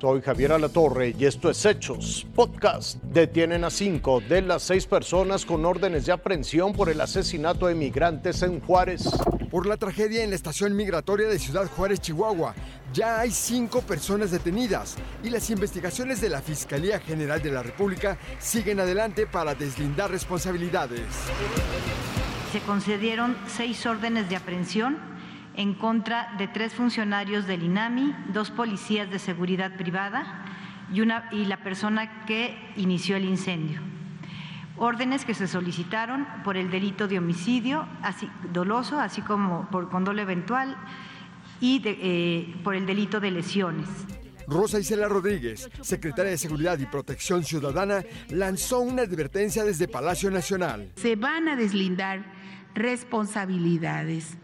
Soy Javier Alatorre y esto es Hechos Podcast. Detienen a cinco de las seis personas con órdenes de aprehensión por el asesinato de migrantes en Juárez. Por la tragedia en la estación migratoria de Ciudad Juárez, Chihuahua, ya hay cinco personas detenidas y las investigaciones de la Fiscalía General de la República siguen adelante para deslindar responsabilidades. Se concedieron seis órdenes de aprehensión en contra de tres funcionarios del INAMI, dos policías de seguridad privada y, una, y la persona que inició el incendio. Órdenes que se solicitaron por el delito de homicidio así, doloso, así como por condolo eventual y de, eh, por el delito de lesiones. Rosa Isela Rodríguez, secretaria de Seguridad y Protección Ciudadana, lanzó una advertencia desde Palacio Nacional. Se van a deslindar responsabilidades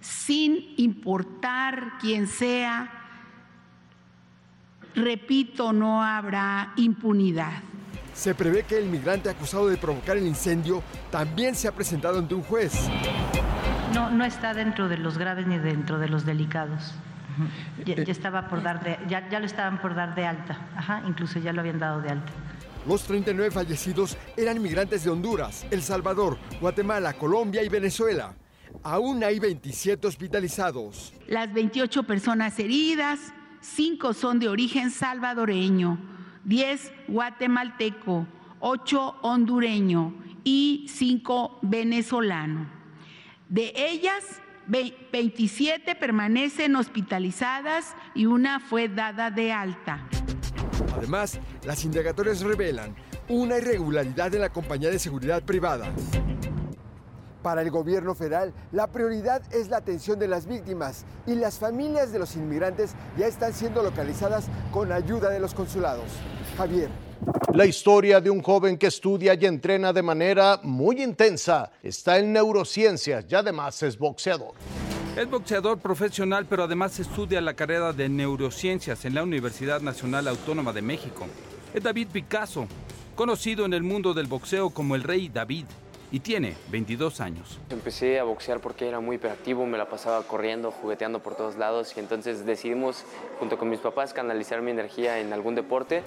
sin importar quién sea, repito, no habrá impunidad. Se prevé que el migrante acusado de provocar el incendio también se ha presentado ante un juez. No, no está dentro de los graves ni dentro de los delicados. Ya, ya estaba por dar de, ya, ya, lo estaban por dar de alta, Ajá, incluso ya lo habían dado de alta. Los 39 fallecidos eran migrantes de Honduras, El Salvador, Guatemala, Colombia y Venezuela. Aún hay 27 hospitalizados. Las 28 personas heridas, 5 son de origen salvadoreño, 10 guatemalteco, 8 hondureño y 5 venezolano. De ellas, 27 permanecen hospitalizadas y una fue dada de alta. Además, las indagatorias revelan una irregularidad en la compañía de seguridad privada. Para el gobierno federal, la prioridad es la atención de las víctimas y las familias de los inmigrantes ya están siendo localizadas con ayuda de los consulados. Javier. La historia de un joven que estudia y entrena de manera muy intensa está en neurociencias y además es boxeador. Es boxeador profesional, pero además estudia la carrera de neurociencias en la Universidad Nacional Autónoma de México. Es David Picasso, conocido en el mundo del boxeo como el Rey David y tiene 22 años. Empecé a boxear porque era muy hiperactivo, me la pasaba corriendo, jugueteando por todos lados y entonces decidimos junto con mis papás canalizar mi energía en algún deporte.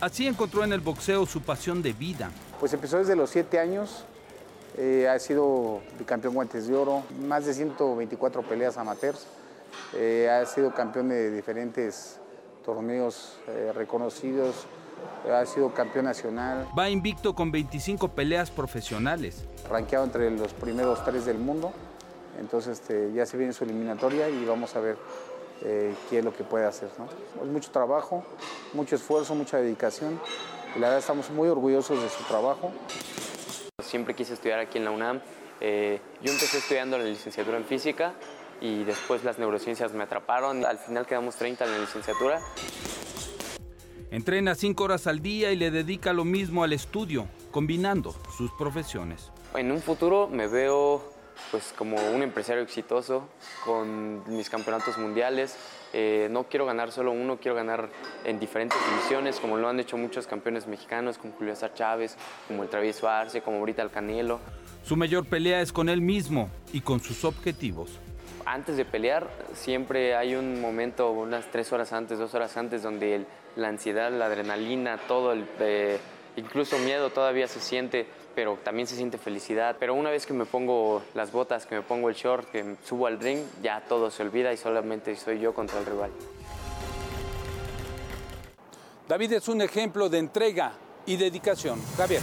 Así encontró en el boxeo su pasión de vida. Pues empezó desde los 7 años, eh, ha sido bicampeón guantes de oro, más de 124 peleas amateurs, eh, ha sido campeón de diferentes torneos eh, reconocidos, ha sido campeón nacional. Va invicto con 25 peleas profesionales. Ranqueado entre los primeros tres del mundo. Entonces este, ya se viene su eliminatoria y vamos a ver eh, qué es lo que puede hacer. ¿no? Es mucho trabajo, mucho esfuerzo, mucha dedicación. Y la verdad estamos muy orgullosos de su trabajo. Siempre quise estudiar aquí en la UNAM. Eh, yo empecé estudiando la licenciatura en física y después las neurociencias me atraparon. Al final quedamos 30 en la licenciatura. Entrena cinco horas al día y le dedica lo mismo al estudio, combinando sus profesiones. En un futuro me veo pues como un empresario exitoso con mis campeonatos mundiales. Eh, no quiero ganar solo uno, quiero ganar en diferentes divisiones, como lo han hecho muchos campeones mexicanos, como Julio César Chávez, como el Travieso Arce, como ahorita el Canelo. Su mayor pelea es con él mismo y con sus objetivos. Antes de pelear, siempre hay un momento, unas tres horas antes, dos horas antes, donde la ansiedad, la adrenalina, todo el, eh, incluso miedo todavía se siente, pero también se siente felicidad. Pero una vez que me pongo las botas, que me pongo el short, que subo al ring, ya todo se olvida y solamente soy yo contra el rival. David es un ejemplo de entrega y dedicación. Javier.